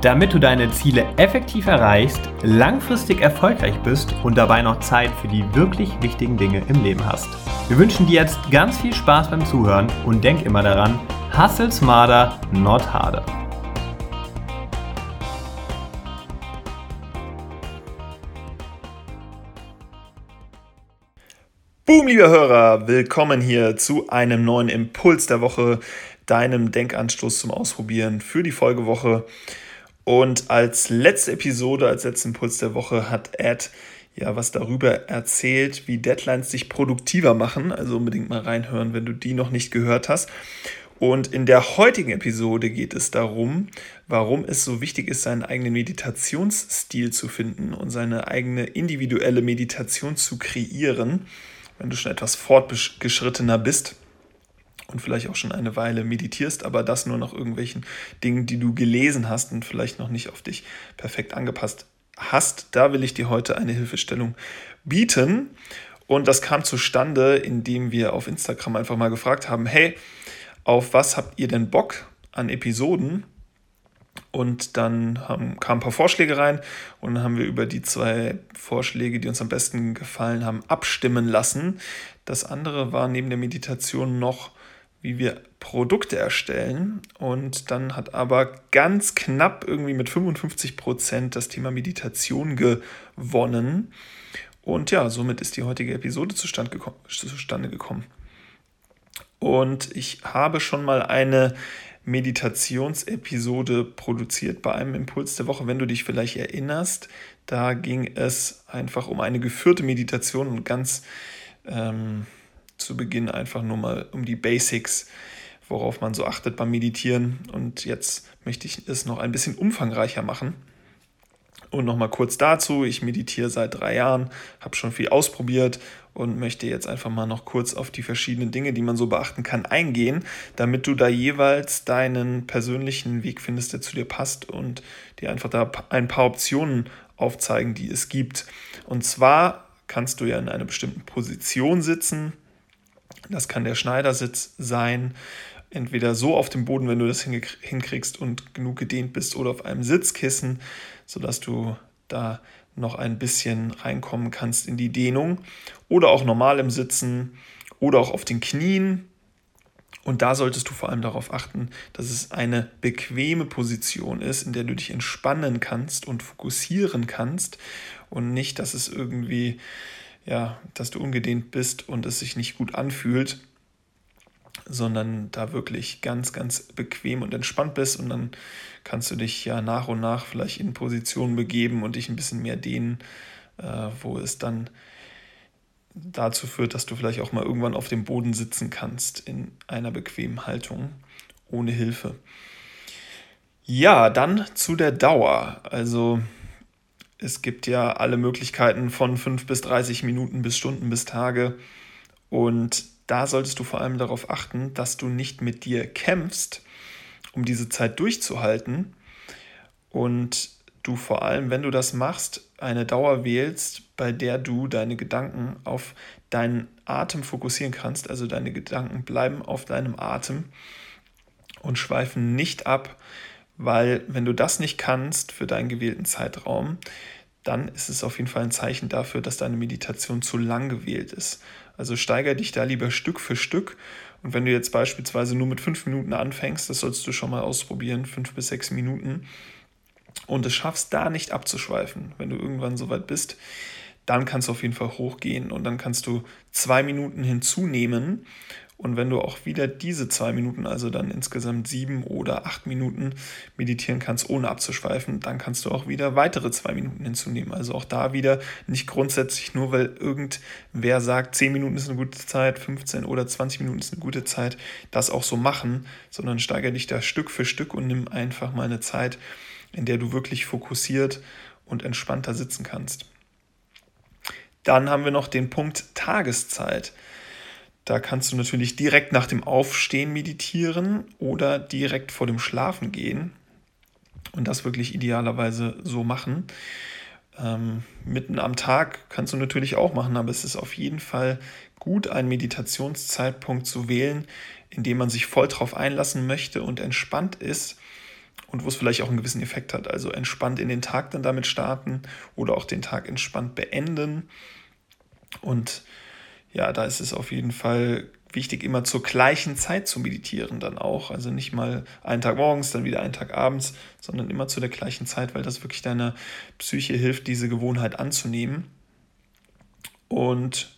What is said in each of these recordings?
Damit du deine Ziele effektiv erreichst, langfristig erfolgreich bist und dabei noch Zeit für die wirklich wichtigen Dinge im Leben hast. Wir wünschen dir jetzt ganz viel Spaß beim Zuhören und denk immer daran, hustle smarter, not harder. Boom, liebe Hörer, willkommen hier zu einem neuen Impuls der Woche, deinem Denkanstoß zum Ausprobieren für die Folgewoche. Und als letzte Episode, als letzten Impuls der Woche hat Ed ja was darüber erzählt, wie Deadlines dich produktiver machen. Also unbedingt mal reinhören, wenn du die noch nicht gehört hast. Und in der heutigen Episode geht es darum, warum es so wichtig ist, seinen eigenen Meditationsstil zu finden und seine eigene individuelle Meditation zu kreieren, wenn du schon etwas fortgeschrittener bist und vielleicht auch schon eine Weile meditierst, aber das nur nach irgendwelchen Dingen, die du gelesen hast und vielleicht noch nicht auf dich perfekt angepasst hast, da will ich dir heute eine Hilfestellung bieten. Und das kam zustande, indem wir auf Instagram einfach mal gefragt haben, hey, auf was habt ihr denn Bock an Episoden? Und dann haben, kamen ein paar Vorschläge rein und dann haben wir über die zwei Vorschläge, die uns am besten gefallen haben, abstimmen lassen. Das andere war neben der Meditation noch wie wir Produkte erstellen. Und dann hat aber ganz knapp irgendwie mit 55 Prozent das Thema Meditation gewonnen. Und ja, somit ist die heutige Episode zustande gekommen. Und ich habe schon mal eine Meditationsepisode produziert bei einem Impuls der Woche, wenn du dich vielleicht erinnerst. Da ging es einfach um eine geführte Meditation und ganz ähm, zu Beginn einfach nur mal um die Basics, worauf man so achtet beim Meditieren. Und jetzt möchte ich es noch ein bisschen umfangreicher machen. Und nochmal kurz dazu, ich meditiere seit drei Jahren, habe schon viel ausprobiert und möchte jetzt einfach mal noch kurz auf die verschiedenen Dinge, die man so beachten kann, eingehen, damit du da jeweils deinen persönlichen Weg findest, der zu dir passt und dir einfach da ein paar Optionen aufzeigen, die es gibt. Und zwar kannst du ja in einer bestimmten Position sitzen, das kann der Schneidersitz sein, entweder so auf dem Boden, wenn du das hinkriegst und genug gedehnt bist, oder auf einem Sitzkissen, sodass du da noch ein bisschen reinkommen kannst in die Dehnung. Oder auch normal im Sitzen oder auch auf den Knien. Und da solltest du vor allem darauf achten, dass es eine bequeme Position ist, in der du dich entspannen kannst und fokussieren kannst und nicht, dass es irgendwie ja, dass du ungedehnt bist und es sich nicht gut anfühlt, sondern da wirklich ganz, ganz bequem und entspannt bist und dann kannst du dich ja nach und nach vielleicht in Positionen begeben und dich ein bisschen mehr dehnen, äh, wo es dann dazu führt, dass du vielleicht auch mal irgendwann auf dem Boden sitzen kannst in einer bequemen Haltung ohne Hilfe. Ja, dann zu der Dauer. Also es gibt ja alle Möglichkeiten von 5 bis 30 Minuten bis Stunden bis Tage. Und da solltest du vor allem darauf achten, dass du nicht mit dir kämpfst, um diese Zeit durchzuhalten. Und du vor allem, wenn du das machst, eine Dauer wählst, bei der du deine Gedanken auf deinen Atem fokussieren kannst. Also deine Gedanken bleiben auf deinem Atem und schweifen nicht ab weil wenn du das nicht kannst für deinen gewählten Zeitraum, dann ist es auf jeden Fall ein Zeichen dafür, dass deine Meditation zu lang gewählt ist. Also steigere dich da lieber Stück für Stück. Und wenn du jetzt beispielsweise nur mit fünf Minuten anfängst, das solltest du schon mal ausprobieren, fünf bis sechs Minuten, und es schaffst, da nicht abzuschweifen, wenn du irgendwann soweit bist, dann kannst du auf jeden Fall hochgehen und dann kannst du zwei Minuten hinzunehmen und wenn du auch wieder diese zwei Minuten, also dann insgesamt sieben oder acht Minuten meditieren kannst, ohne abzuschweifen, dann kannst du auch wieder weitere zwei Minuten hinzunehmen. Also auch da wieder nicht grundsätzlich nur, weil irgendwer sagt, zehn Minuten ist eine gute Zeit, 15 oder 20 Minuten ist eine gute Zeit, das auch so machen, sondern steigere dich da Stück für Stück und nimm einfach mal eine Zeit, in der du wirklich fokussiert und entspannter sitzen kannst. Dann haben wir noch den Punkt Tageszeit. Da kannst du natürlich direkt nach dem Aufstehen meditieren oder direkt vor dem Schlafen gehen und das wirklich idealerweise so machen. Ähm, mitten am Tag kannst du natürlich auch machen, aber es ist auf jeden Fall gut, einen Meditationszeitpunkt zu wählen, in dem man sich voll drauf einlassen möchte und entspannt ist und wo es vielleicht auch einen gewissen Effekt hat. Also entspannt in den Tag dann damit starten oder auch den Tag entspannt beenden. Und ja, da ist es auf jeden Fall wichtig, immer zur gleichen Zeit zu meditieren dann auch. Also nicht mal einen Tag morgens, dann wieder einen Tag abends, sondern immer zu der gleichen Zeit, weil das wirklich deiner Psyche hilft, diese Gewohnheit anzunehmen. Und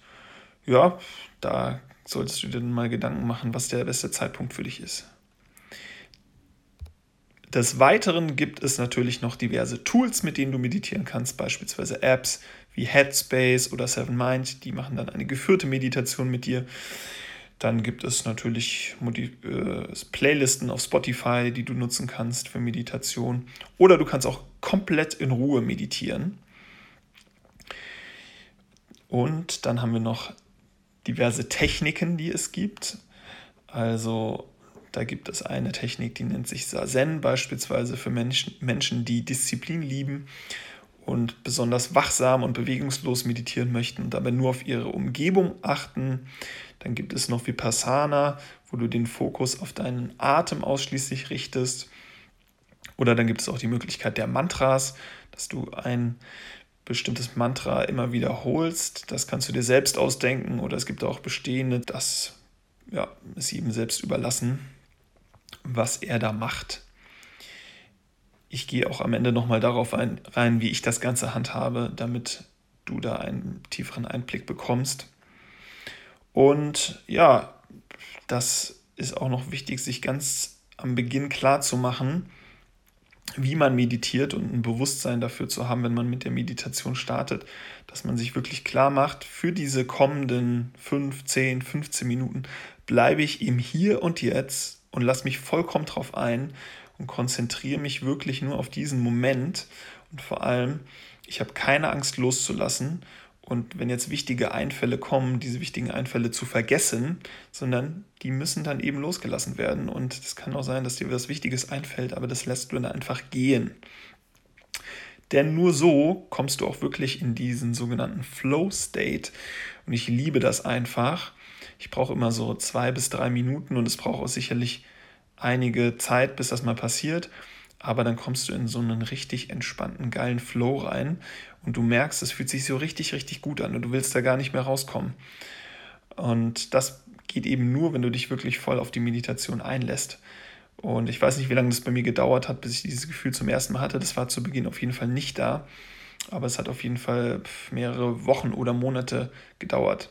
ja, da solltest du dir dann mal Gedanken machen, was der beste Zeitpunkt für dich ist. Des Weiteren gibt es natürlich noch diverse Tools, mit denen du meditieren kannst, beispielsweise Apps wie Headspace oder Seven Mind, die machen dann eine geführte Meditation mit dir. Dann gibt es natürlich äh, Playlisten auf Spotify, die du nutzen kannst für Meditation. Oder du kannst auch komplett in Ruhe meditieren. Und dann haben wir noch diverse Techniken, die es gibt. Also da gibt es eine Technik, die nennt sich Sazen beispielsweise für Menschen, Menschen, die Disziplin lieben und besonders wachsam und bewegungslos meditieren möchten und dabei nur auf ihre Umgebung achten. Dann gibt es noch Vipassana, wo du den Fokus auf deinen Atem ausschließlich richtest. Oder dann gibt es auch die Möglichkeit der Mantras, dass du ein bestimmtes Mantra immer wiederholst. Das kannst du dir selbst ausdenken oder es gibt auch bestehende, das ja, ist jedem selbst überlassen, was er da macht. Ich gehe auch am Ende nochmal darauf ein, rein, wie ich das Ganze handhabe, damit du da einen tieferen Einblick bekommst. Und ja, das ist auch noch wichtig, sich ganz am Beginn klar zu machen, wie man meditiert und ein Bewusstsein dafür zu haben, wenn man mit der Meditation startet, dass man sich wirklich klar macht, für diese kommenden 5, 10, 15 Minuten bleibe ich im Hier und Jetzt und lasse mich vollkommen drauf ein und konzentriere mich wirklich nur auf diesen Moment und vor allem, ich habe keine Angst loszulassen und wenn jetzt wichtige Einfälle kommen, diese wichtigen Einfälle zu vergessen, sondern die müssen dann eben losgelassen werden. Und es kann auch sein, dass dir was Wichtiges einfällt, aber das lässt du dann einfach gehen. Denn nur so kommst du auch wirklich in diesen sogenannten Flow State. Und ich liebe das einfach. Ich brauche immer so zwei bis drei Minuten und es braucht auch sicherlich einige Zeit, bis das mal passiert aber dann kommst du in so einen richtig entspannten, geilen Flow rein und du merkst, es fühlt sich so richtig, richtig gut an und du willst da gar nicht mehr rauskommen. Und das geht eben nur, wenn du dich wirklich voll auf die Meditation einlässt. Und ich weiß nicht, wie lange das bei mir gedauert hat, bis ich dieses Gefühl zum ersten Mal hatte. Das war zu Beginn auf jeden Fall nicht da. Aber es hat auf jeden Fall mehrere Wochen oder Monate gedauert,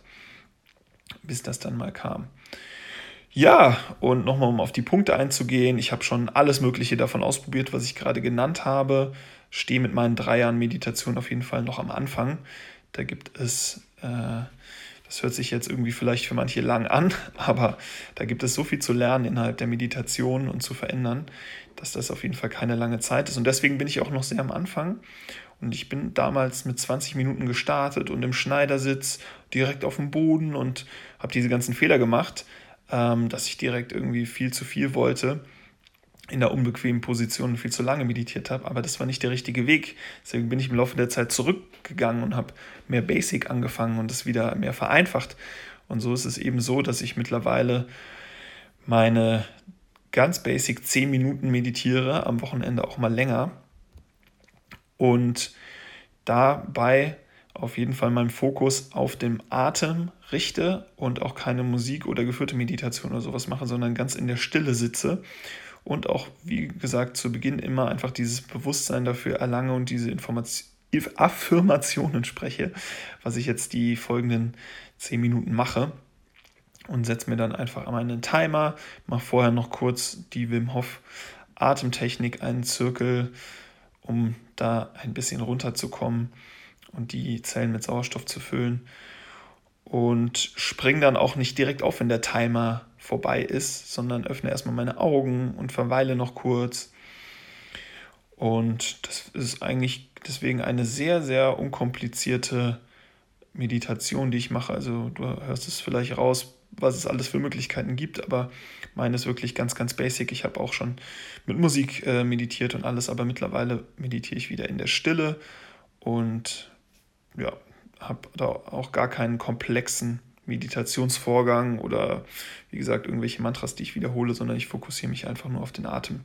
bis das dann mal kam. Ja, und nochmal, um auf die Punkte einzugehen, ich habe schon alles Mögliche davon ausprobiert, was ich gerade genannt habe. Stehe mit meinen drei Jahren Meditation auf jeden Fall noch am Anfang. Da gibt es, äh, das hört sich jetzt irgendwie vielleicht für manche lang an, aber da gibt es so viel zu lernen innerhalb der Meditation und zu verändern, dass das auf jeden Fall keine lange Zeit ist. Und deswegen bin ich auch noch sehr am Anfang. Und ich bin damals mit 20 Minuten gestartet und im Schneidersitz direkt auf dem Boden und habe diese ganzen Fehler gemacht ähm, dass ich direkt irgendwie viel zu viel wollte, in der unbequemen Position viel zu lange meditiert habe, aber das war nicht der richtige Weg. Deswegen bin ich im Laufe der Zeit zurückgegangen und habe mehr Basic angefangen und es wieder mehr vereinfacht. Und so ist es eben so, dass ich mittlerweile meine ganz basic 10 Minuten meditiere, am Wochenende auch mal länger. Und dabei auf jeden Fall meinen Fokus auf dem Atem richte und auch keine Musik oder geführte Meditation oder sowas mache, sondern ganz in der Stille sitze. Und auch, wie gesagt, zu Beginn immer einfach dieses Bewusstsein dafür erlange und diese Information, Affirmationen spreche, was ich jetzt die folgenden 10 Minuten mache. Und setze mir dann einfach einmal einen Timer, mache vorher noch kurz die Wim Hof Atemtechnik, einen Zirkel, um da ein bisschen runterzukommen und die Zellen mit Sauerstoff zu füllen. Und springe dann auch nicht direkt auf, wenn der Timer vorbei ist, sondern öffne erstmal meine Augen und verweile noch kurz. Und das ist eigentlich deswegen eine sehr, sehr unkomplizierte Meditation, die ich mache. Also du hörst es vielleicht raus, was es alles für Möglichkeiten gibt, aber meine ist wirklich ganz, ganz basic. Ich habe auch schon mit Musik äh, meditiert und alles, aber mittlerweile meditiere ich wieder in der Stille und ja, habe da auch gar keinen komplexen Meditationsvorgang oder wie gesagt irgendwelche Mantras, die ich wiederhole, sondern ich fokussiere mich einfach nur auf den Atem.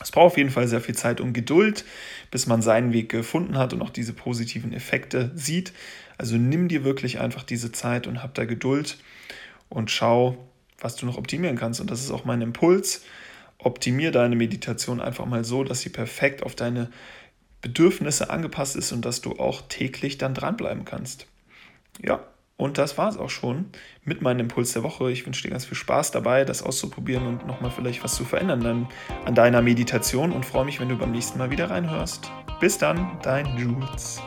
Es braucht auf jeden Fall sehr viel Zeit und Geduld, bis man seinen Weg gefunden hat und auch diese positiven Effekte sieht. Also nimm dir wirklich einfach diese Zeit und hab da Geduld und schau, was du noch optimieren kannst. Und das ist auch mein Impuls. Optimier deine Meditation einfach mal so, dass sie perfekt auf deine Bedürfnisse angepasst ist und dass du auch täglich dann dranbleiben kannst. Ja, und das war es auch schon mit meinem Impuls der Woche. Ich wünsche dir ganz viel Spaß dabei, das auszuprobieren und nochmal vielleicht was zu verändern an deiner Meditation und freue mich, wenn du beim nächsten Mal wieder reinhörst. Bis dann, dein Jules.